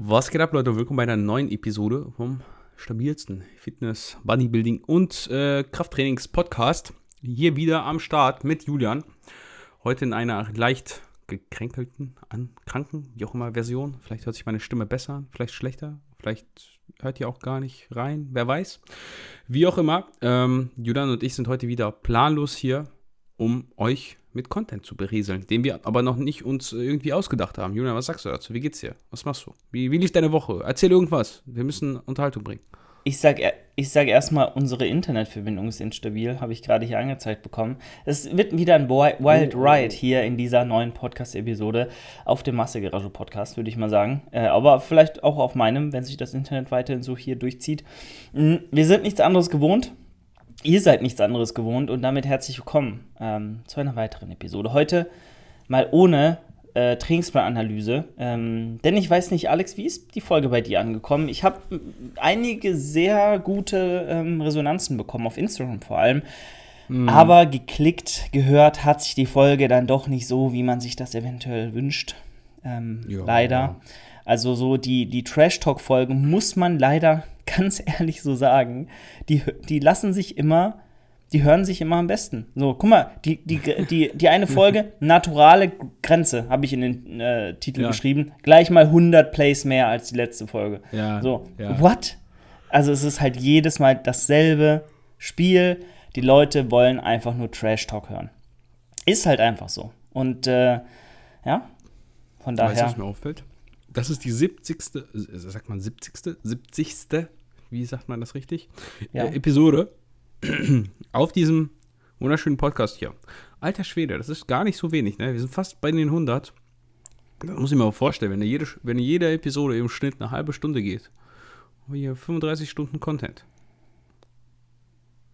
Was geht ab, Leute? Willkommen bei einer neuen Episode vom stabilsten Fitness, Bodybuilding und äh, Krafttrainings-Podcast. Hier wieder am Start mit Julian. Heute in einer leicht gekränkelten, an, kranken, wie auch immer, Version. Vielleicht hört sich meine Stimme besser vielleicht schlechter, vielleicht hört ihr auch gar nicht rein, wer weiß. Wie auch immer, ähm, Julian und ich sind heute wieder planlos hier, um euch mit Content zu berieseln, den wir aber noch nicht uns irgendwie ausgedacht haben. Julian, was sagst du dazu? Wie geht's dir? Was machst du? Wie, wie lief deine Woche? Erzähl irgendwas. Wir müssen Unterhaltung bringen. Ich sag, ich sag erstmal, unsere Internetverbindung ist instabil, habe ich gerade hier angezeigt bekommen. Es wird wieder ein Wild oh, Ride hier in dieser neuen Podcast-Episode auf dem Massegarage-Podcast, würde ich mal sagen. Äh, aber vielleicht auch auf meinem, wenn sich das Internet weiterhin so hier durchzieht. Hm, wir sind nichts anderes gewohnt. Ihr seid nichts anderes gewohnt und damit herzlich willkommen ähm, zu einer weiteren Episode. Heute mal ohne äh, Trainingsplananalyse. Ähm, denn ich weiß nicht, Alex, wie ist die Folge bei dir angekommen? Ich habe einige sehr gute ähm, Resonanzen bekommen, auf Instagram vor allem. Mhm. Aber geklickt, gehört hat sich die Folge dann doch nicht so, wie man sich das eventuell wünscht. Ähm, ja, leider. Also so die, die Trash-Talk-Folgen muss man leider ganz ehrlich so sagen, die, die lassen sich immer, die hören sich immer am besten. So, guck mal, die, die, die, die eine Folge, naturale Grenze, habe ich in den äh, Titel ja. geschrieben, gleich mal 100 Plays mehr als die letzte Folge. Ja. So, ja. what? Also es ist halt jedes Mal dasselbe Spiel. Die Leute wollen einfach nur Trash-Talk hören. Ist halt einfach so. Und äh, ja, von daher. Weißt du, was mir auffällt? Das ist die 70. Sagt man 70. 70 wie sagt man das richtig? Ja. Äh, Episode auf diesem wunderschönen Podcast hier. Alter Schwede, das ist gar nicht so wenig, ne? Wir sind fast bei den 100. Da muss ich mir mal vorstellen, wenn jede, wenn jede Episode im Schnitt eine halbe Stunde geht, haben wir hier 35 Stunden Content.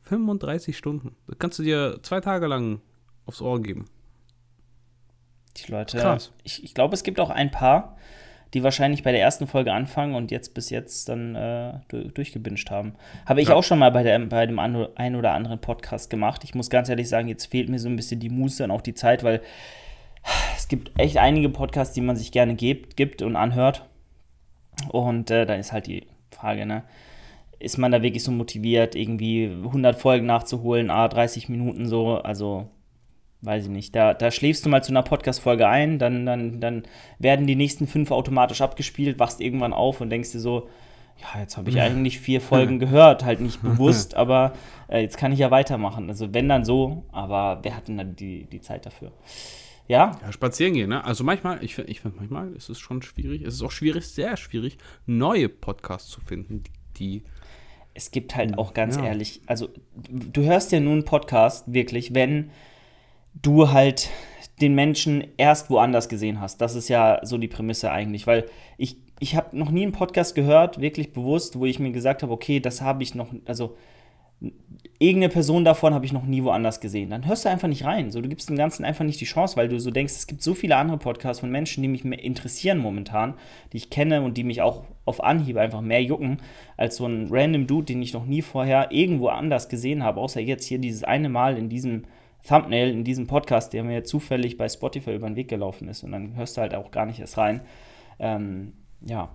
35 Stunden. Das kannst du dir zwei Tage lang aufs Ohr geben. Die Leute. Krass. Ich, ich glaube, es gibt auch ein paar, die wahrscheinlich bei der ersten Folge anfangen und jetzt bis jetzt dann äh, durchgebinscht haben. Habe ich ja. auch schon mal bei, der, bei dem einen oder anderen Podcast gemacht. Ich muss ganz ehrlich sagen, jetzt fehlt mir so ein bisschen die Muße und auch die Zeit, weil es gibt echt einige Podcasts, die man sich gerne gibt, gibt und anhört. Und äh, dann ist halt die Frage, ne? Ist man da wirklich so motiviert, irgendwie 100 Folgen nachzuholen, a 30 Minuten so? Also weiß ich nicht, da, da schläfst du mal zu einer Podcast-Folge ein, dann, dann, dann werden die nächsten fünf automatisch abgespielt, wachst irgendwann auf und denkst dir so, ja, jetzt habe ich eigentlich vier Folgen gehört, halt nicht bewusst, aber äh, jetzt kann ich ja weitermachen. Also wenn dann so, aber wer hat denn dann die, die Zeit dafür? Ja. Ja, spazieren gehen, ne? Also manchmal, ich finde ich find manchmal ist es schon schwierig, es ist auch schwierig, sehr schwierig, neue Podcasts zu finden, die es gibt halt auch ganz ja. ehrlich, also du hörst ja nun einen Podcast wirklich, wenn du halt den Menschen erst woanders gesehen hast. Das ist ja so die Prämisse eigentlich, weil ich, ich habe noch nie einen Podcast gehört, wirklich bewusst, wo ich mir gesagt habe, okay, das habe ich noch, also irgendeine Person davon habe ich noch nie woanders gesehen. Dann hörst du einfach nicht rein. So, du gibst dem Ganzen einfach nicht die Chance, weil du so denkst, es gibt so viele andere Podcasts von Menschen, die mich mehr interessieren momentan, die ich kenne und die mich auch auf Anhieb einfach mehr jucken, als so ein random Dude, den ich noch nie vorher irgendwo anders gesehen habe, außer jetzt hier dieses eine Mal in diesem Thumbnail in diesem Podcast, der mir zufällig bei Spotify über den Weg gelaufen ist. Und dann hörst du halt auch gar nicht erst rein. Ähm, ja.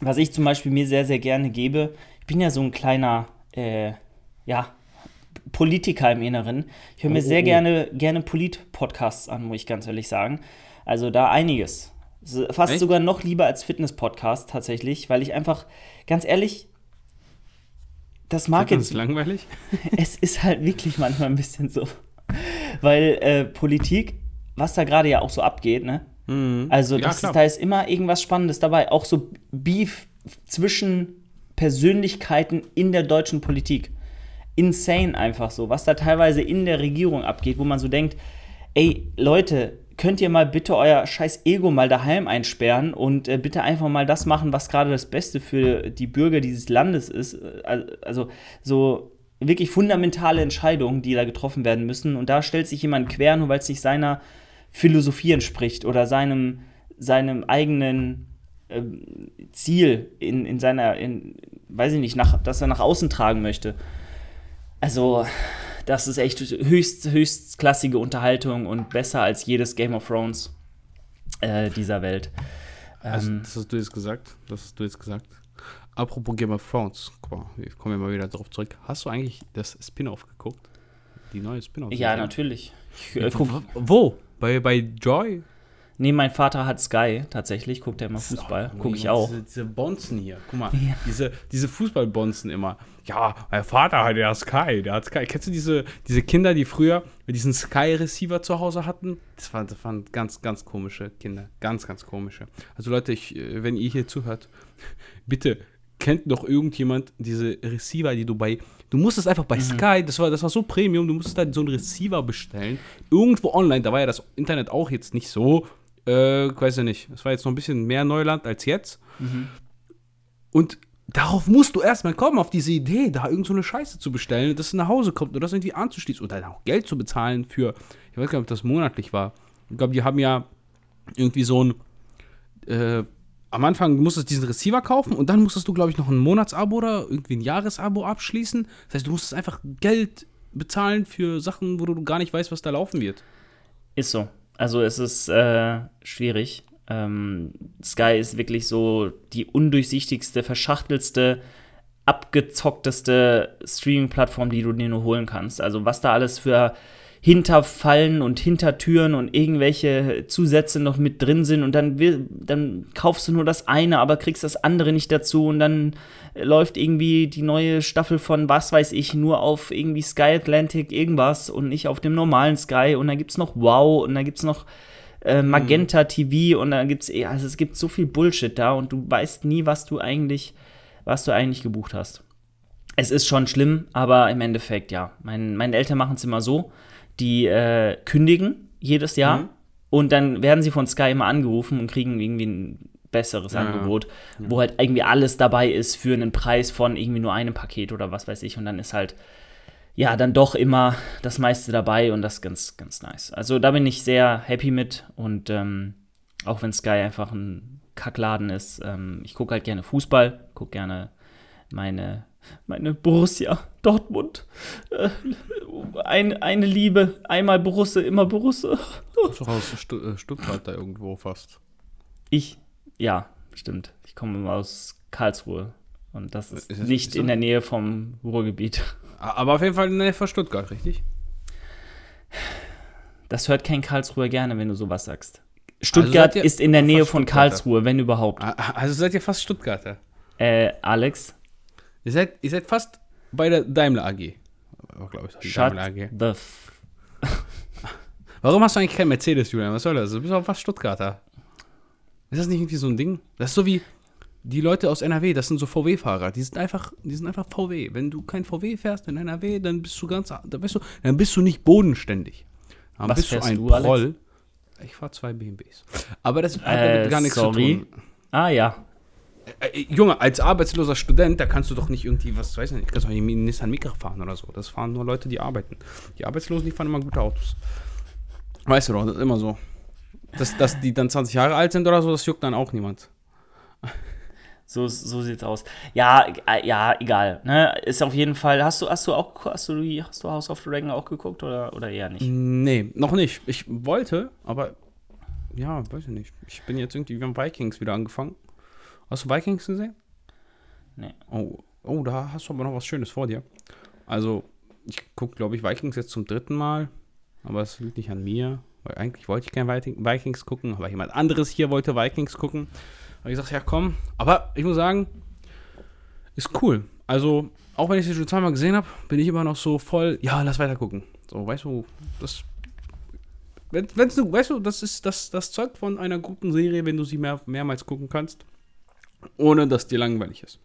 Was ich zum Beispiel mir sehr, sehr gerne gebe, ich bin ja so ein kleiner, äh, ja, Politiker im Inneren. Ich höre mir oh, sehr oh, oh. gerne, gerne Polit-Podcasts an, muss ich ganz ehrlich sagen. Also da einiges. Fast Echt? sogar noch lieber als Fitness-Podcast tatsächlich, weil ich einfach, ganz ehrlich, das mag jetzt. Ist langweilig? Es ist halt wirklich manchmal ein bisschen so. Weil äh, Politik, was da gerade ja auch so abgeht, ne? Mhm. Also das ist, da ist immer irgendwas Spannendes dabei. Auch so Beef zwischen Persönlichkeiten in der deutschen Politik. Insane einfach so, was da teilweise in der Regierung abgeht, wo man so denkt, ey, Leute, könnt ihr mal bitte euer scheiß Ego mal daheim einsperren und äh, bitte einfach mal das machen, was gerade das Beste für die Bürger dieses Landes ist. Äh, also so wirklich fundamentale Entscheidungen, die da getroffen werden müssen. Und da stellt sich jemand quer, nur weil es nicht seiner Philosophie entspricht oder seinem, seinem eigenen äh, Ziel in, in seiner, in, weiß ich nicht, nach, das er nach außen tragen möchte. Also, das ist echt höchst, höchstklassige Unterhaltung und besser als jedes Game of Thrones äh, dieser Welt. Also, Ähm, das hast du jetzt gesagt. Das hast du jetzt gesagt. Apropos Game of Thrones, guck mal, ich komme mal wieder darauf zurück. Hast du eigentlich das Spin-off geguckt? Die neue Spin-off? ja, natürlich. Ich, äh, guck, Wo? Bei, bei Joy? nee, mein Vater hat Sky, tatsächlich, guckt er immer Fußball. Guck ich auch. Diese, diese Bonzen hier, guck mal, diese, diese Fußballbonzen immer. Ja, mein Vater hat ja Sky, der hat Sky. Kennst du diese, diese Kinder, die früher mit diesen Sky-Receiver zu Hause hatten? Das waren, das waren ganz, ganz komische Kinder. Ganz, ganz komische. Also Leute, ich, äh, wenn ihr hier zuhört, bitte kennt doch irgendjemand diese Receiver, die du bei. Du musstest einfach bei Sky, das war, das war so Premium, du musstest halt so einen Receiver bestellen. Irgendwo online, da war ja das Internet auch jetzt nicht so, äh, weiß ja nicht. Es war jetzt noch ein bisschen mehr Neuland als jetzt. Und darauf musst du erstmal kommen, auf diese Idee, da irgend so eine Scheiße zu bestellen, dass es nach Hause kommt oder das irgendwie anzuschließen oder dann auch Geld zu bezahlen für, ich weiß gar nicht, ob das monatlich war. Ich glaube, die haben ja irgendwie so ein, äh, am Anfang musstest du diesen Receiver kaufen und dann musstest du, glaube ich, noch ein Monatsabo oder irgendwie ein Jahresabo abschließen. Das heißt, du musstest einfach Geld bezahlen für Sachen, wo du gar nicht weißt, was da laufen wird. Ist so. Also es ist äh, schwierig. Ähm, Sky ist wirklich so die undurchsichtigste, verschachtelste, abgezockteste Streaming-Plattform, die du dir nur holen kannst. Also was da alles für Hinterfallen und Hintertüren und irgendwelche Zusätze noch mit drin sind und dann, will, dann kaufst du nur das eine, aber kriegst das andere nicht dazu und dann läuft irgendwie die neue Staffel von was weiß ich nur auf irgendwie Sky Atlantic irgendwas und nicht auf dem normalen Sky und dann gibt's noch Wow und dann gibt's noch äh, Magenta TV und dann gibt's eh, also es gibt so viel Bullshit da und du weißt nie, was du eigentlich, was du eigentlich gebucht hast. Es ist schon schlimm, aber im Endeffekt ja. Mein, meine Eltern machen es immer so, die äh, kündigen jedes Jahr Mhm. und dann werden sie von Sky immer angerufen und kriegen irgendwie ein besseres Ja, Angebot, wo halt irgendwie alles dabei ist für einen Preis von irgendwie nur einem Paket oder was weiß ich und dann ist halt ja, dann doch immer das meiste dabei und das ist ganz, ganz nice. Also da bin ich sehr happy mit und ähm, auch wenn Sky einfach ein Kackladen ist, ähm, ich gucke halt gerne Fußball, gucke gerne meine, meine Borussia Dortmund. Äh, ein, eine Liebe, einmal Borussia, immer Borussia. Ist doch aus Stu äh, Stuttgart da irgendwo fast. Ich, ja, stimmt. Ich komme aus Karlsruhe und das ist, Ist das- nicht so? in der Nähe vom Ruhrgebiet. Aber auf jeden Fall in der Nähe von Stuttgart, richtig? Das hört kein Karlsruher gerne, wenn du sowas sagst. Stuttgart seid ihr ist in der Nähe von. Karlsruhe, wenn überhaupt. Also seid ihr fast Stuttgarter. Äh, Alex, Ihr seid, ihr seid fast bei der Daimler AG. Glaube ich, shut Daimler AG. the Warum hast du eigentlich kein Mercedes, Julian? Was soll das? Du bist auch fast Stuttgarter. Ist das nicht irgendwie so ein Ding? Das ist so wie die Leute aus NRW, das sind so VW-Fahrer. Die sind einfach, die sind einfach VW. Wenn du kein VW fährst in NRW, dann bist du ganz, dann bist du, dann bist du nicht bodenständig. Dann Was bist fährst du ein du, Alex? Proll. Ich fahre zwei BMWs. Aber das hat Äh, damit gar nichts sorry. zu tun. Ah ja. Äh, Junge, als arbeitsloser Student, da kannst du doch nicht irgendwie, was weiß ich nicht, kannst du nicht einen Nissan Micra fahren oder so. Das fahren nur Leute, die arbeiten. Die Arbeitslosen, die fahren immer gute Autos. Weißt du doch, das ist immer so. Dass, dass die dann 20 Jahre alt sind oder so, das juckt dann auch niemand. So, so sieht's aus. Ja, äh, ja, egal. Ne? Ist auf jeden Fall. Hast du, hast du auch, hast du, hast du House of the Dragon auch geguckt oder, oder eher nicht? Nee, noch nicht. Ich wollte, aber ja, weiß ich nicht. Ich bin jetzt irgendwie, haben Vikings wieder angefangen. Hast du Vikings gesehen? Nee. Oh, oh, da hast du aber noch was Schönes vor dir. Also, ich gucke, glaube ich, Vikings jetzt zum dritten Mal. Aber es liegt nicht an mir. Weil eigentlich wollte ich Viking- Vikings gucken, aber jemand anderes hier wollte Vikings gucken. habe ich gesagt, ja komm. Aber ich muss sagen, ist cool. Also, auch wenn ich sie schon zweimal gesehen habe, bin ich immer noch so voll, ja, lass weiter gucken. So, weißt du, das. Wenn, wenn's du, weißt du, das ist das, das zeugt von einer guten Serie, wenn du sie mehr, mehrmals gucken kannst, ohne dass dir langweilig ist.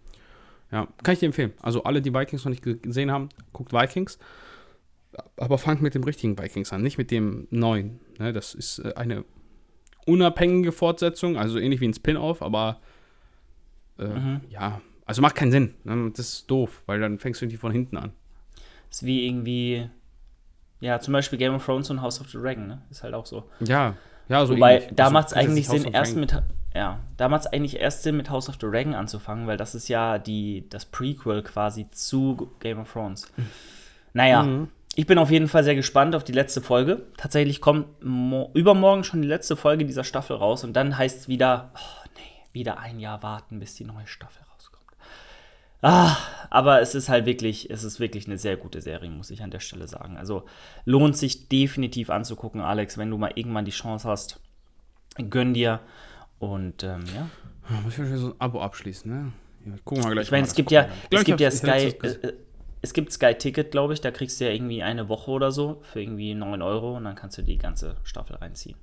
Ja, kann ich dir empfehlen. Also alle, die Vikings noch nicht ge- gesehen haben, guckt Vikings. Aber fangt mit dem richtigen Vikings an, nicht mit dem neuen. Ne, das ist äh, eine unabhängige Fortsetzung, also ähnlich wie ein Spin-off, aber äh, Mhm. ja, also macht keinen Sinn. Ne? Das ist doof, weil dann fängst du irgendwie von hinten an. Ist wie irgendwie. Ja, zum Beispiel Game of Thrones und House of the Dragon, ne? Ist halt auch so. Ja, ja, so Wobei, ähnlich. da Also, macht es eigentlich Sinn, erst mit. Ja, da macht es eigentlich erst Sinn, mit House of the Dragon anzufangen, weil das ist ja die, das Prequel quasi zu Game of Thrones. Naja, Mhm. ich bin auf jeden Fall sehr gespannt auf die letzte Folge. Tatsächlich kommt mo übermorgen schon die letzte Folge dieser Staffel raus und dann heißt es wieder, oh nee, wieder ein Jahr warten, bis die neue Staffel rauskommt. Ah, aber es ist halt wirklich, es ist wirklich eine sehr gute Serie, muss ich an der Stelle sagen. Also lohnt sich definitiv anzugucken, Alex, wenn du mal irgendwann die Chance hast. Gönn dir. Und ähm, ja. Ja, Muss ich wahrscheinlich so ein Abo abschließen, ne? Ja, gucken wir gleich Ich meine, mal es gibt ja. Ich es ich gibt ja ich Sky, äh, es gibt Sky Ticket, glaube ich, da kriegst du ja irgendwie eine Woche oder so für irgendwie 9 Euro und dann kannst du die ganze Staffel reinziehen.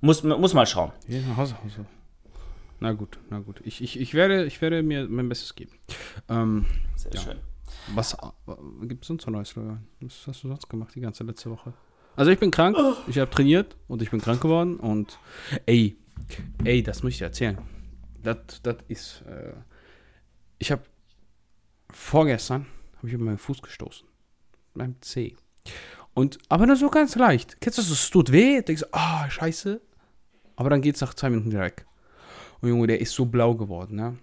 Muss, muss mal schauen. Ja, nach Hause, Hause. Na gut, na gut. Ich, ich, ich, werde, ich werde mir mein Bestes geben. Ähm, Sehr Ja. schön. was äh, gibt es sonst so Neues, Florian? Was hast du sonst gemacht die ganze letzte Woche? Also ich bin krank, ich habe trainiert und ich bin krank geworden und ey, ey, das muss ich dir erzählen. Das, das ist, äh, ich habe vorgestern, habe ich über meinen Fuß gestoßen. Beim C. Und, aber nur so ganz leicht. Kennst du das? Es tut weh, denkst du, ah, scheiße. Aber dann geht's nach zwei Minuten weg. Und Junge, der ist so blau geworden, ne?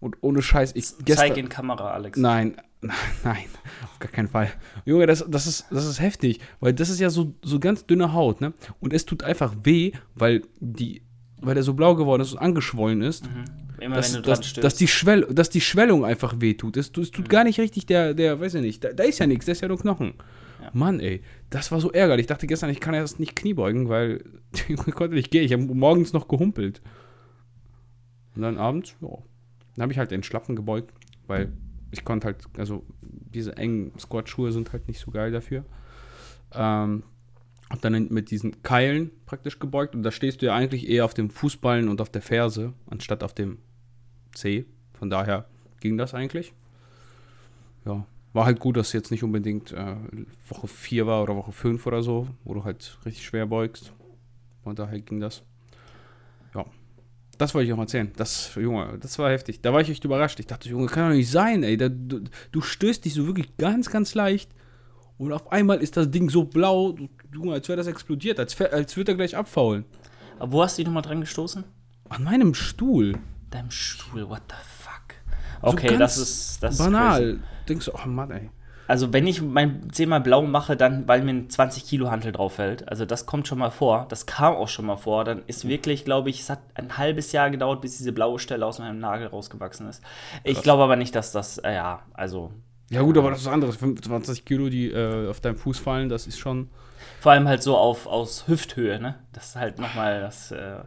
Und ohne Scheiß, ich Zeig in Kamera, Alex. Nein, nein, nein, auf gar keinen Fall. Junge, das, das, ist, das ist heftig, weil das ist ja so, so ganz dünne Haut, ne? Und es tut einfach weh, weil die, weil der so blau geworden ist und angeschwollen ist, Immer dass, wenn du dran dass, dass, die Schwell, dass die Schwellung einfach weh tut. Es, es tut gar nicht richtig der, der, weiß ich nicht, da, da ist ja nichts, da ist ja nur Knochen. Ja. Mann, ey, das war so ärgerlich. Ich dachte gestern, ich kann erst nicht Knie beugen, weil ich konnte nicht gehen. Ich habe morgens noch gehumpelt. Und dann abends, ja, dann habe ich halt den Schlappen gebeugt, weil ich konnte halt, also diese engen Squat-Schuhe sind halt nicht so geil dafür. Ähm, hab dann mit diesen Keilen praktisch gebeugt und da stehst du ja eigentlich eher auf dem Fußballen und auf der Ferse, anstatt auf dem C. Von daher ging das eigentlich. Ja, war halt gut, dass es jetzt nicht unbedingt äh, Woche 4 war oder Woche 5 oder so, wo du halt richtig schwer beugst. Von daher ging das. Das wollte ich auch mal erzählen. Das, Junge, das war heftig. Da war ich echt überrascht. Ich dachte, Junge, kann doch nicht sein, ey. Da, du, du stößt dich so wirklich ganz, ganz leicht. Und auf einmal ist das Ding so blau, Junge, als wäre das explodiert, als, als würde er gleich abfaulen. Aber wo hast du dich nochmal dran gestoßen? An meinem Stuhl. Deinem Stuhl, what the fuck? So Okay, ganz das ist das Ist banal. Denkst du, oh Mann, ey. Also wenn ich mein Zeh mal blau mache, dann weil mir ein 20 Kilo Hantel drauf fällt. Also das kommt schon mal vor. Das kam auch schon mal vor. Dann ist wirklich, glaube ich, es hat ein halbes Jahr gedauert, bis diese blaue Stelle aus meinem Nagel rausgewachsen ist. Ich glaube aber nicht, dass das, äh, ja, also Ja gut, aber das ist was anderes. 25 Kilo, die äh, auf deinem Fuß fallen, das ist schon. vor allem halt so auf aus Hüfthöhe, ne? Das ist halt nochmal das. Äh,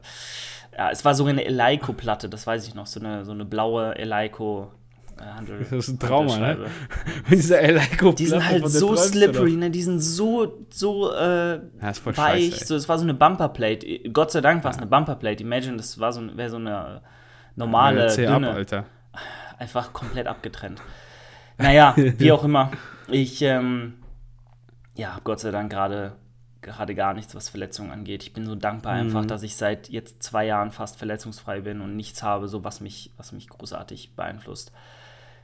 ja, es war so eine Eleiko-Platte, das weiß ich noch, so eine, so eine blaue Eleiko. Handel, Das ist ein Trauma, ne? Eleiko Die sind halt so slippery, ne? Die sind so, so äh, Ja, ist voll weich. scheiße, so, es war so eine Bumperplate. Gott sei Dank war es eine Bumperplate. Imagine, das war so, wäre so eine normale, ab, dünne, Alter. einfach komplett abgetrennt. Naja, wie auch immer. Ich, ähm, ja, Gott sei Dank gerade gerade gar nichts, was Verletzungen angeht. Ich bin so dankbar einfach, dass ich seit jetzt zwei Jahren fast verletzungsfrei bin und nichts habe, so was mich, was mich großartig beeinflusst.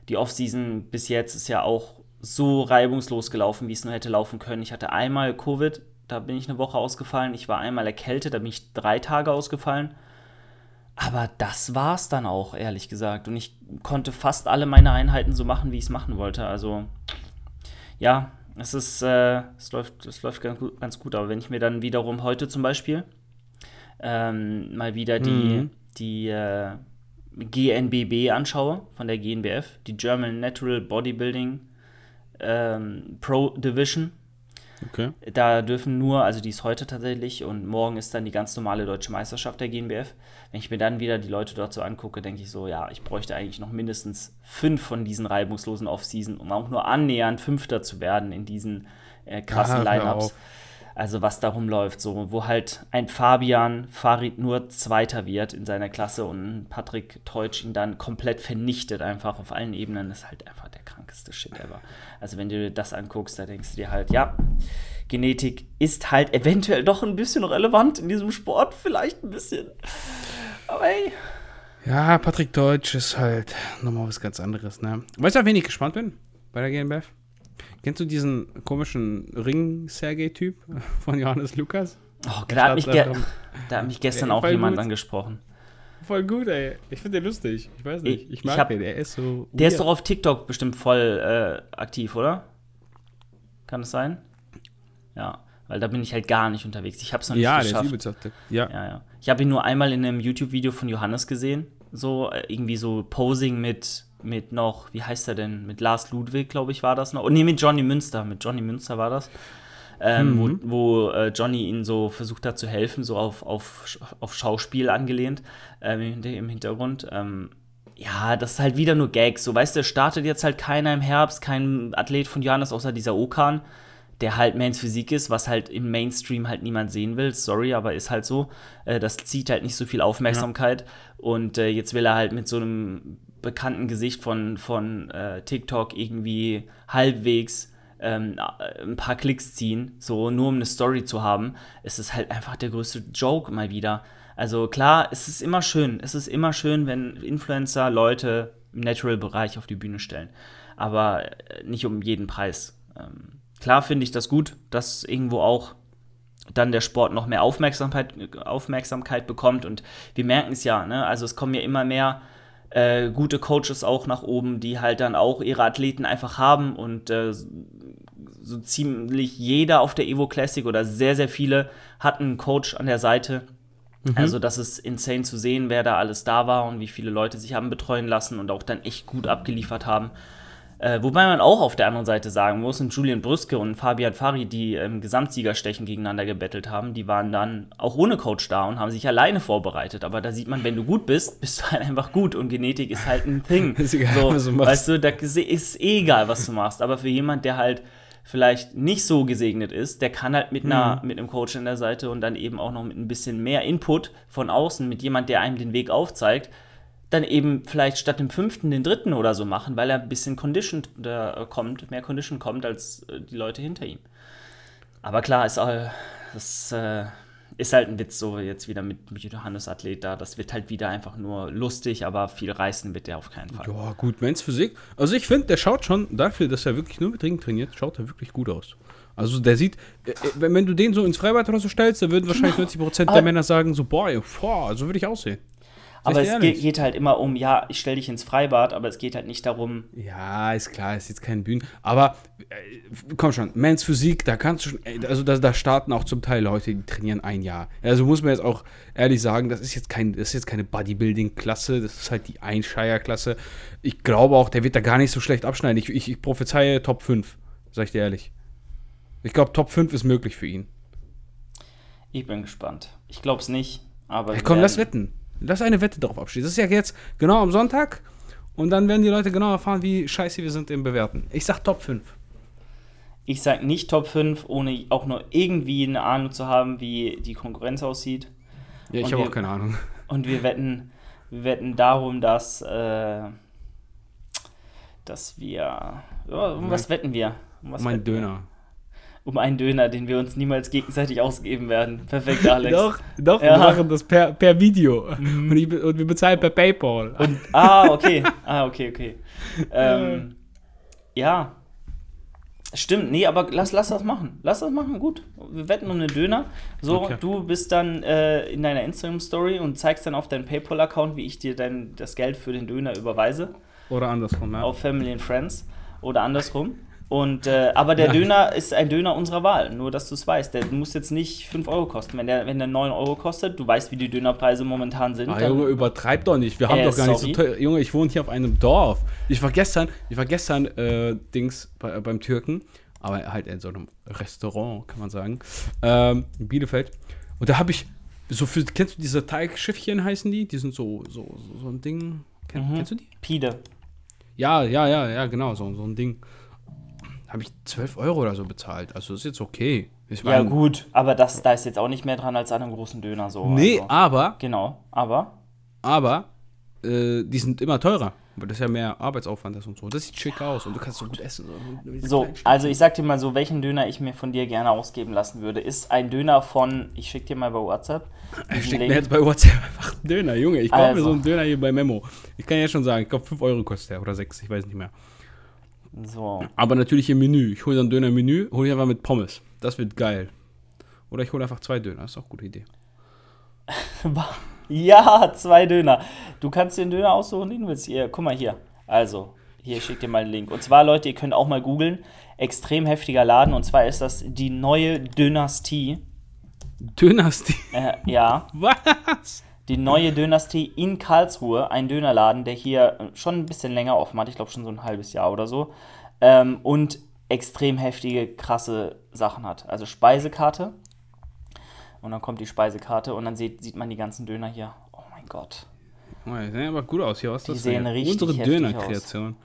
Die Offseason bis jetzt ist ja auch so reibungslos gelaufen, wie es nur hätte laufen können. Ich hatte einmal Covid, da bin ich eine Woche ausgefallen. Ich war einmal erkältet, da bin ich drei Tage ausgefallen. Aber das war's dann auch, ehrlich gesagt. Und ich konnte fast alle meine Einheiten so machen, wie ich es machen wollte. Also, ja, es ist, äh, es läuft, es läuft ganz gut, ganz gut. Aber wenn ich mir dann wiederum heute zum Beispiel ähm, mal wieder die, Mhm. die äh, GNBB anschaue von der GNBF, die German Natural Bodybuilding ähm, Pro Division, Okay. da dürfen nur, also die ist heute tatsächlich und morgen ist dann die ganz normale deutsche Meisterschaft der GNBF. Wenn ich mir dann wieder die Leute dort so angucke, denke ich so, ja, ich bräuchte eigentlich noch mindestens fünf von diesen reibungslosen Off-Season, um auch nur annähernd Fünfter zu werden in diesen äh, krassen Ah, hör Lineups. Also was darum läuft, so, wo halt ein Fabian Farid nur Zweiter wird in seiner Klasse und Patrick Teutsch ihn dann komplett vernichtet, einfach auf allen Ebenen, ist halt einfach der krankeste Shit ever. Also wenn du dir das anguckst, da denkst du dir halt, ja, Genetik ist halt eventuell doch ein bisschen relevant in diesem Sport, vielleicht ein bisschen. Aber hey. Ja, Patrick Deutsch ist halt nochmal was ganz anderes, ne? Weißt du, auf wen ich gespannt bin bei der GNBF? Kennst du diesen komischen Ring-Sergei-Typ von Johannes Lukas? Oh, da hat, mich ge da hat mich gestern Ey, auch jemand gut. angesprochen. Voll gut, ey. Ich finde den lustig. Ich weiß nicht. Ich- Ich, ich mag hab- den. Er ist so. Der ist doch auf TikTok bestimmt voll äh, aktiv, oder? Kann es sein? Ja. weil da bin ich halt gar nicht unterwegs. Ich habe es noch nicht Ja, der geschafft. ist übelst. Ja. Ja, ja. Ich habe ihn nur einmal in einem YouTube-Video von Johannes gesehen. So, äh, irgendwie so Posing mit, mit noch, wie heißt er denn? Mit Lars Ludwig, glaube ich, war das noch. Oh, nee, mit Johnny Münster. Mit Johnny Münster war das. Ähm, Mhm. Wo, wo äh, Johnny ihn so versucht hat zu helfen, so auf, auf, auf Schauspiel angelehnt ähm, im, Hinter- im Hintergrund. Ähm, ja, das ist halt wieder nur Gags. So, weißt du, startet jetzt halt keiner im Herbst, kein Athlet von Johannes außer dieser Okan, der halt Mains Physik ist, was halt im Mainstream halt niemand sehen will. Sorry, aber ist halt so. Äh, das zieht halt nicht so viel Aufmerksamkeit. Und äh, jetzt will er halt mit so einem bekannten Gesicht von, von äh, TikTok irgendwie halbwegs ähm, äh, ein paar Klicks ziehen, so nur um eine Story zu haben. Es ist halt einfach der größte Joke mal wieder. Also klar, es ist immer schön. Es ist immer schön, wenn Influencer Leute im Natural-Bereich auf die Bühne stellen. Aber äh, nicht um jeden Preis. Ähm, klar finde ich das gut, dass irgendwo auch dann der Sport noch mehr Aufmerksamkeit, Aufmerksamkeit bekommt. Und wir merken es ja, ne? Also es kommen ja immer mehr äh, gute Coaches auch nach oben, die halt dann auch ihre Athleten einfach haben und äh, so ziemlich jeder auf der Evo Classic oder sehr, sehr viele hat einen Coach an der Seite. Also das ist insane zu sehen, wer da alles da war und wie viele Leute sich haben betreuen lassen und auch dann echt gut abgeliefert haben. Äh, wobei man auch auf der anderen Seite sagen muss, und Julian Brüske und Fabian Fari, die im Gesamtsiegerstechen gegeneinander gebettelt haben, die waren dann auch ohne Coach da und haben sich alleine vorbereitet. Aber da sieht man, wenn du gut bist, bist du halt einfach gut und Genetik ist halt ein Thing. Ist egal, so, was du machst. weißt du, da ist eh egal, was du machst. Aber für jemand, der halt vielleicht nicht so gesegnet ist, der kann halt mit, einer, mit einem Coach an der Seite und dann eben auch noch mit ein bisschen mehr Input von außen, mit jemand, der einem den Weg aufzeigt, dann eben vielleicht statt dem fünften den dritten oder so machen, weil er ein bisschen Condition da kommt, mehr Condition kommt als äh, die Leute hinter ihm. Aber klar, ist, äh, das äh, ist halt ein Witz, so jetzt wieder mit, mit Johannes Athlet da. Das wird halt wieder einfach nur lustig, aber viel reißen wird der auf keinen Fall. Ja, gut, Men's Physik. Also ich finde, der schaut schon dafür, dass er wirklich nur mit Ringen trainiert, schaut er wirklich gut aus. Also der sieht, äh, äh, wenn, du den so ins Freibad oder so stellst, dann würden wahrscheinlich 90% der Männer sagen so, boah, boah, so würde ich aussehen. Aber es dir ge ehrlich. geht halt immer um, ja, ich stelle dich ins Freibad, aber es geht halt nicht darum, Ja, ist klar, ist jetzt kein Bühnen. Aber äh, komm schon, Men's Physik, da kannst du schon, also da, da starten auch zum Teil Leute, die trainieren ein Jahr. Also muss man jetzt auch ehrlich sagen, das ist jetzt kein, das ist jetzt keine Bodybuilding-Klasse, das ist halt die Einscheier-Klasse. Ich glaube auch, der wird da gar nicht so schlecht abschneiden. Ich, ich, ich prophezeie Top 5, sag ich dir ehrlich. Ich glaube, Top 5 ist möglich für ihn. ich bin gespannt. Ich glaube es nicht, aber. Hey, komm, lass wetten. Lass eine Wette darauf abschließen. Das ist ja jetzt genau am Sonntag und dann werden die Leute genau erfahren, wie scheiße wir sind im Bewerten. Ich sag Top 5. Ich sage nicht Top 5, ohne auch nur irgendwie eine Ahnung zu haben, wie die Konkurrenz aussieht. Ja, ich habe auch keine Ahnung. Und wir wetten, wir wetten darum, dass, äh, dass wir. Ja, um was wetten wir? Um was einen wetten? Döner. Um einen Döner, den wir uns niemals gegenseitig ausgeben werden. Perfekt, Alex. Doch, doch, Ja. Mhm. wir machen das per, per Video. Und, ich, und wir bezahlen per PayPal. Und, ah, okay. Ah, okay, okay. Ähm, ja. Stimmt, nee, aber lass, lass das machen. Lass das machen, gut. Wir wetten um einen Döner. So, Okay. du bist dann äh, in deiner Instagram-Story und zeigst dann auf deinen PayPal-Account, wie ich dir dann das Geld für den Döner überweise. Oder andersrum, ja. Auf Family and Friends. Oder andersrum. Und, äh, aber der Ja. Döner ist ein Döner unserer Wahl, nur dass du es weißt. Der muss jetzt nicht 5 Euro kosten. Wenn der, wenn der 9 Euro kostet, du weißt, wie die Dönerpreise momentan sind. Ah, Junge, übertreib doch nicht. Wir haben Äh, doch gar nicht sorry. so teuer. Junge, ich wohne hier auf einem Dorf. Ich war gestern, ich war gestern, äh, Dings, bei, beim Türken, aber halt in so einem Restaurant, kann man sagen, ähm, in Bielefeld. Und da habe ich, so für, kennst du diese Teigschiffchen heißen die? Die sind so, so, so, so ein Ding. Kenn, Mhm. Kennst du die? Pide. Ja, ja, ja, ja, genau, so, so ein Ding. Habe ich 12 Euro oder so bezahlt. Also ist jetzt okay. Ich Ja, mein- gut, aber das, da ist jetzt auch nicht mehr dran als an einem großen Döner so. Nee, also. aber, Genau, aber. aber, äh, die sind immer teurer. Aber das ist ja mehr Arbeitsaufwand das und so. Das sieht schick aus und du kannst so gut essen. So, also ich sag dir mal so, welchen Döner ich mir von dir gerne ausgeben lassen würde, ist ein Döner von, ich schick dir mal bei WhatsApp. Diesen schickt mir jetzt bei WhatsApp einfach einen Döner, Junge. Ich kaufe mir Also. so einen Döner hier bei Memo. Ich kann ja schon sagen, ich glaube 5 Euro kostet der oder 6, ich weiß nicht mehr. So, Aber natürlich im Menü. Ich hole dann Döner im Menü, hole ich einfach mit Pommes. Das wird geil. Oder ich hole einfach zwei Döner, das ist auch eine gute Idee. ja, zwei Döner. Du kannst dir den Döner aussuchen, den du willst. Hier, guck mal hier. Also, Hier, ich schicke dir mal den Link. Und zwar, Leute, ihr könnt auch mal googeln. Extrem heftiger Laden. Und zwar ist das die neue Dynastie. Dynastie. Äh, ja. Was? Die neue Dynastie in Karlsruhe, ein Dönerladen, der hier schon ein bisschen länger offen hat, ich glaube schon so ein halbes Jahr oder so, ähm, und extrem heftige, krasse Sachen hat. Also Speisekarte. Und dann kommt die Speisekarte und dann sieht, sieht man die ganzen Döner hier. Oh mein Gott. Oh, die sehen aber gut aus hier. Was Die das sehen richtig Unsere Döner-Kreation.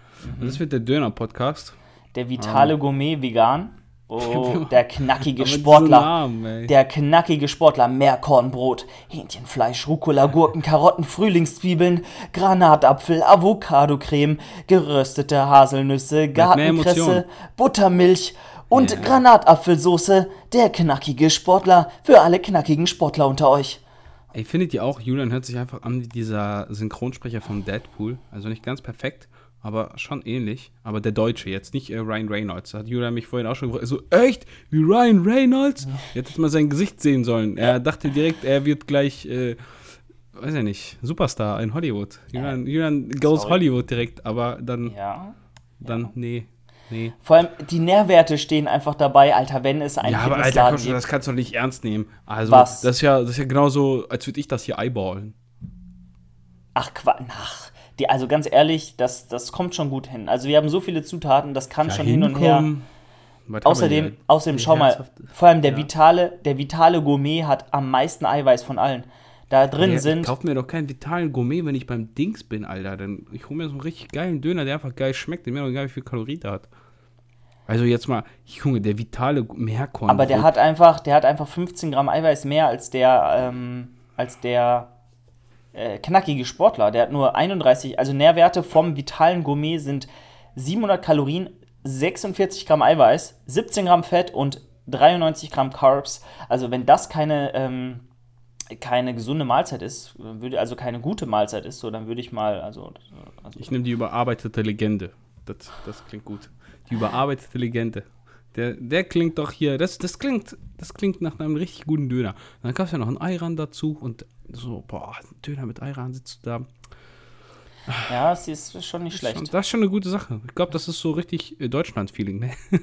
Das wird der Döner-Podcast. Der vitale Gourmet vegan. Oh, der knackige Sportler. Namen. Der knackige Sportler, Meerkornbrot, Hähnchenfleisch, Rucola, Gurken, Karotten, Frühlingszwiebeln, Granatapfel, Avocadocreme, geröstete Haselnüsse, Gartenkresse. Buttermilch und Ja. Granatapfelsoße. Der knackige Sportler für alle knackigen Sportler unter euch. Ey, findet ihr auch, Julian hört sich einfach an wie dieser Synchronsprecher von Deadpool. Also nicht ganz perfekt, aber schon ähnlich. Aber der Deutsche jetzt, nicht äh, Ryan Reynolds. Da hat Julian mich vorhin auch schon gefragt. So, echt? Wie Ryan Reynolds? Ihr hättet mal sein Gesicht sehen sollen. Er dachte direkt, er wird gleich, äh, weiß ich nicht, Superstar in Hollywood. Julian, Julian goes sorry. Hollywood direkt, aber dann, Ja. dann, nee, nee. Vor allem die Nährwerte stehen einfach dabei, Alter, wenn es ein Ja, aber Alter, Koschel, gibt. das kannst du doch nicht ernst nehmen. Also, Was? das ist ja, das ist ja genauso, als würde ich das hier eyeballen. Ach, Qua ach, die, also ganz ehrlich, das, das kommt schon gut hin. Also wir haben so viele Zutaten, das kann schon hin und her. Was Außerdem, außerdem schau mal, vor allem der Ja. vitale, der vitale Gourmet hat am meisten Eiweiß von allen. Da drin Ja, sind, Ich kauf mir doch keinen vitalen Gourmet, wenn ich beim Dings bin, Alter. Dann, ich hole mir so einen richtig geilen Döner, der einfach geil schmeckt, der mir auch egal, wie viel Kalorien der hat. Also jetzt mal, Junge, der vitale Meerkorn. aber der hat einfach, der hat einfach 15 Gramm Eiweiß mehr als der, ähm, als der äh, knackige Sportler. Der hat nur 31, also Nährwerte vom vitalen Gourmet sind 700 Kalorien, 46 Gramm Eiweiß, 17 Gramm Fett und 93 Gramm Carbs. Also wenn das keine, ähm, keine gesunde Mahlzeit ist, würde also keine gute Mahlzeit ist, so dann würde ich mal, also, also Ich nehme die überarbeitete Legende. Das, das klingt gut. Die überarbeitete Legende. Der, der klingt doch hier, das, das klingt, das klingt nach einem richtig guten Döner. Dann gab es ja noch einen Ayran dazu und so, boah, Döner mit Ayran sitzt du da. ja, es ist schon nicht schlecht. das ist schon eine gute Sache. Ich glaube, das ist so richtig äh, Deutschland-Feeling. Ne?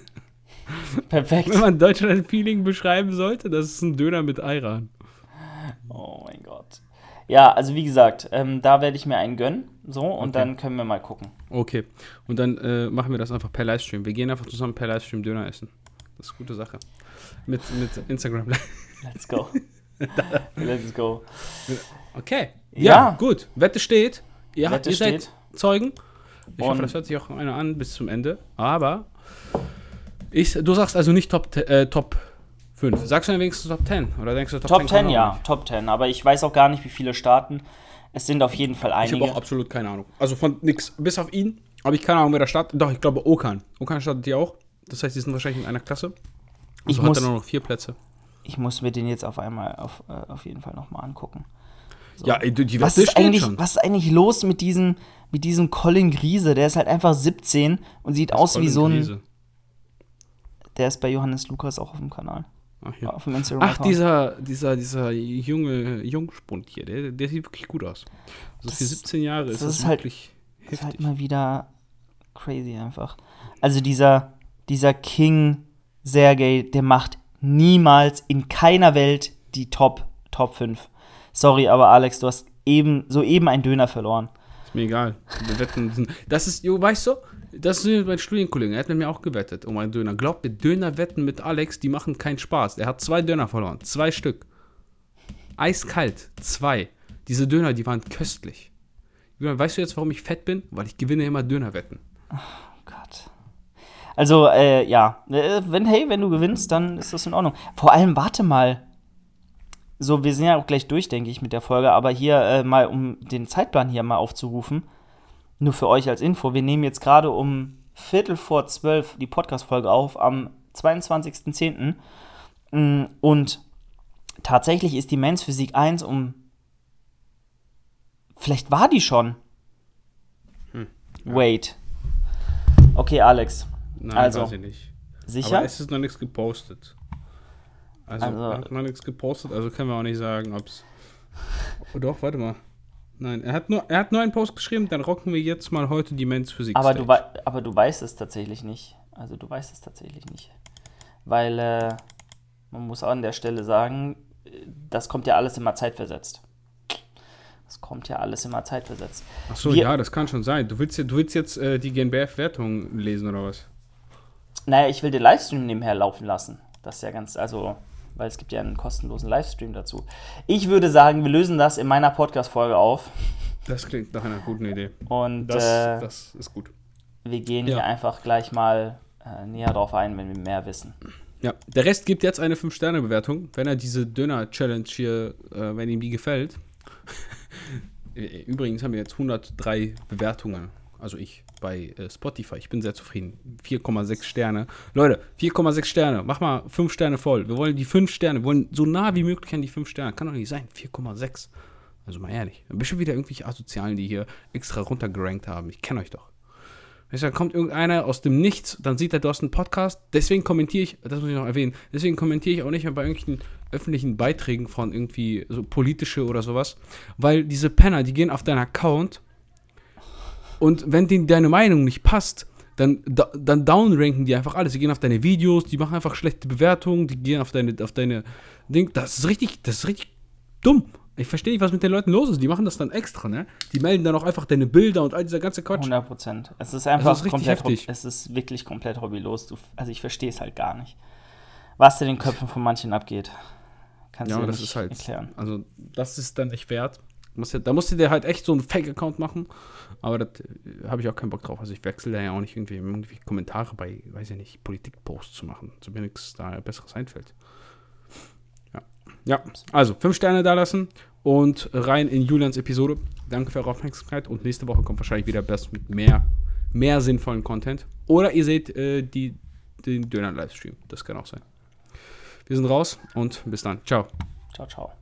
Perfekt. Wenn man Deutschland-Feeling beschreiben sollte, das ist ein Döner mit Ayran. Oh mein Gott. Ja, also wie gesagt, ähm, da werde ich mir einen gönnen. So, und Okay. dann können wir mal gucken. Okay. Und dann äh, machen wir das einfach per Livestream. Wir gehen einfach zusammen per Livestream Döner essen. Das ist eine gute Sache. Mit, mit Instagram. Let's go. Let's go. Okay. Ja. gut. Wette steht. Ihr, habt, Wette ihr seid steht. Zeugen. Ich hoffe, Und- das hört sich auch einer an bis zum Ende. Aber ich, du sagst also nicht Top, äh, Top 5. Sagst du dann wenigstens Top 10? Oder denkst du Top, Top 10? 10, kann auch ja, nicht? Top 10. Aber ich weiß auch gar nicht, wie viele starten. Es sind auf jeden Fall Ich habe einige. auch absolut keine Ahnung. Also von nix, bis auf ihn, habe ich keine Ahnung, wer da startet. Doch, ich glaube Okan. Okan startet hier auch. Das heißt, die sind wahrscheinlich in einer Klasse. Ich Also hat muss- er nur noch vier Plätze. Ich muss mir den jetzt auf einmal auf, äh, auf jeden Fall nochmal angucken. Ja, ey, die die Was ist, eigentlich, schon. was ist eigentlich los mit diesem, mit diesem Colin Griese? Der ist halt einfach 17 und sieht aus wie Colin so ein. Griese. Der ist bei Johannes Lukas auch auf dem Kanal. Ach, ja. Auf dem Instagram. Ach dieser, dieser, dieser junge Jungspund hier, der, der sieht wirklich gut aus. Also Das- für 17 Jahre ist das das, ist halt- wirklich Das ist halt heftig. mal wieder crazy einfach. Also dieser, dieser King Sergei, der macht niemals in keiner Welt die Top, Top 5. Sorry, aber Alex, du hast eben, soeben einen Döner verloren. Ist mir egal. Das ist, jo, weißt du, das ist mein Studienkollege, er hat mit mir auch gewettet um einen Döner. Glaubt mir, Dönerwetten mit Alex, die machen keinen Spaß. Er hat zwei Döner verloren, zwei Stück. Eiskalt, zwei. Diese Döner, die waren köstlich. Weißt du jetzt, warum ich fett bin? Weil ich gewinne immer Dönerwetten. Oh Gott. Also, äh, ja, äh, wenn, hey, wenn du gewinnst, dann ist das in Ordnung. Vor allem, warte mal. So, wir sind ja auch gleich durch, denke ich, mit der Folge, aber hier äh, mal, um den Zeitplan hier mal aufzurufen, nur für euch als Info, wir nehmen jetzt gerade um Viertel vor zwölf die Podcast-Folge auf, am 22.10. Mm, Und tatsächlich ist die Men's Physik 1 um. Vielleicht war die schon. ja. Wait. Okay, Alex. Nein, Also, weiß ich nicht. Sicher? Aber es ist noch nichts gepostet. Also, Also- noch nichts gepostet, also können wir auch nicht sagen, ob es. Oh doch, warte mal. Nein, er hat, nur, er hat nur einen Post geschrieben, dann rocken wir jetzt mal heute die Men's Physik. Aber du, aber du weißt es tatsächlich nicht. Also du weißt es tatsächlich nicht. Weil äh, man muss an der Stelle sagen, das kommt ja alles immer zeitversetzt. Das kommt ja alles immer zeitversetzt. Ach so, wir, ja, das kann schon sein. Du willst, du willst jetzt äh, die GNBF-Wertung lesen oder was? Naja, ich will den Livestream nebenher laufen lassen. Das ist ja ganz, also, weil es gibt ja einen kostenlosen Livestream dazu. Ich würde sagen, wir lösen das in meiner Podcast-Folge auf. Das klingt nach einer guten Idee. Und das, äh, das ist gut. Wir gehen ja. hier einfach gleich mal äh, näher drauf ein, wenn wir mehr wissen. Ja, der Rest gibt jetzt eine 5-Sterne-Bewertung, wenn er diese Döner-Challenge hier, äh, wenn ihm die gefällt. Übrigens haben wir jetzt 103 Bewertungen, also ich bei äh, Spotify. Ich bin sehr zufrieden. 4,6 Sterne. Leute, 4,6 Sterne. Mach mal 5 Sterne voll. Wir wollen die 5 Sterne, wir wollen so nah wie möglich an die 5 Sterne. Kann doch nicht sein. 4,6. Also mal ehrlich. Dann schon wieder irgendwelche Asozialen, die hier extra runtergerankt haben. Ich kenne euch doch. Da kommt irgendeiner aus dem Nichts, dann sieht er, du hast einen Podcast, deswegen kommentiere ich, das muss ich noch erwähnen, deswegen kommentiere ich auch nicht mehr bei irgendwelchen öffentlichen Beiträgen von irgendwie so politische oder sowas, weil diese Penner, die gehen auf deinen Account und wenn denen deine Meinung nicht passt, dann, dann downranken die einfach alles. Die gehen auf deine Videos, die machen einfach schlechte Bewertungen, die gehen auf deine, auf deine Ding. Das ist richtig, das ist richtig dumm. Ich verstehe nicht, was mit den Leuten los ist. Die machen das dann extra, ne? Die melden dann auch einfach deine Bilder und all dieser ganze Quatsch. 100 Prozent. Es ist einfach das ist komplett, heftig. es ist wirklich komplett hobbylos. Du, also ich verstehe es halt gar nicht. Was in den Köpfen von manchen abgeht. Kannst ja, du das ist halt, erklären. Also das ist dann nicht wert. Da musst du dir halt echt so einen Fake-Account machen. Aber da äh, habe ich auch keinen Bock drauf. Also ich wechsle da ja auch nicht irgendwie, irgendwie Kommentare bei, weiß ich nicht, Politik-Posts zu machen. So mir nichts da Besseres einfällt. Ja. Ja, also fünf Sterne da lassen und rein in Julians Episode. Danke für eure Aufmerksamkeit und nächste Woche kommt wahrscheinlich wieder das mit mehr, mehr sinnvollen Content. Oder ihr seht äh, die, den Döner-Livestream. Das kann auch sein. Wir sind raus und bis dann. Ciao. Ciao, ciao.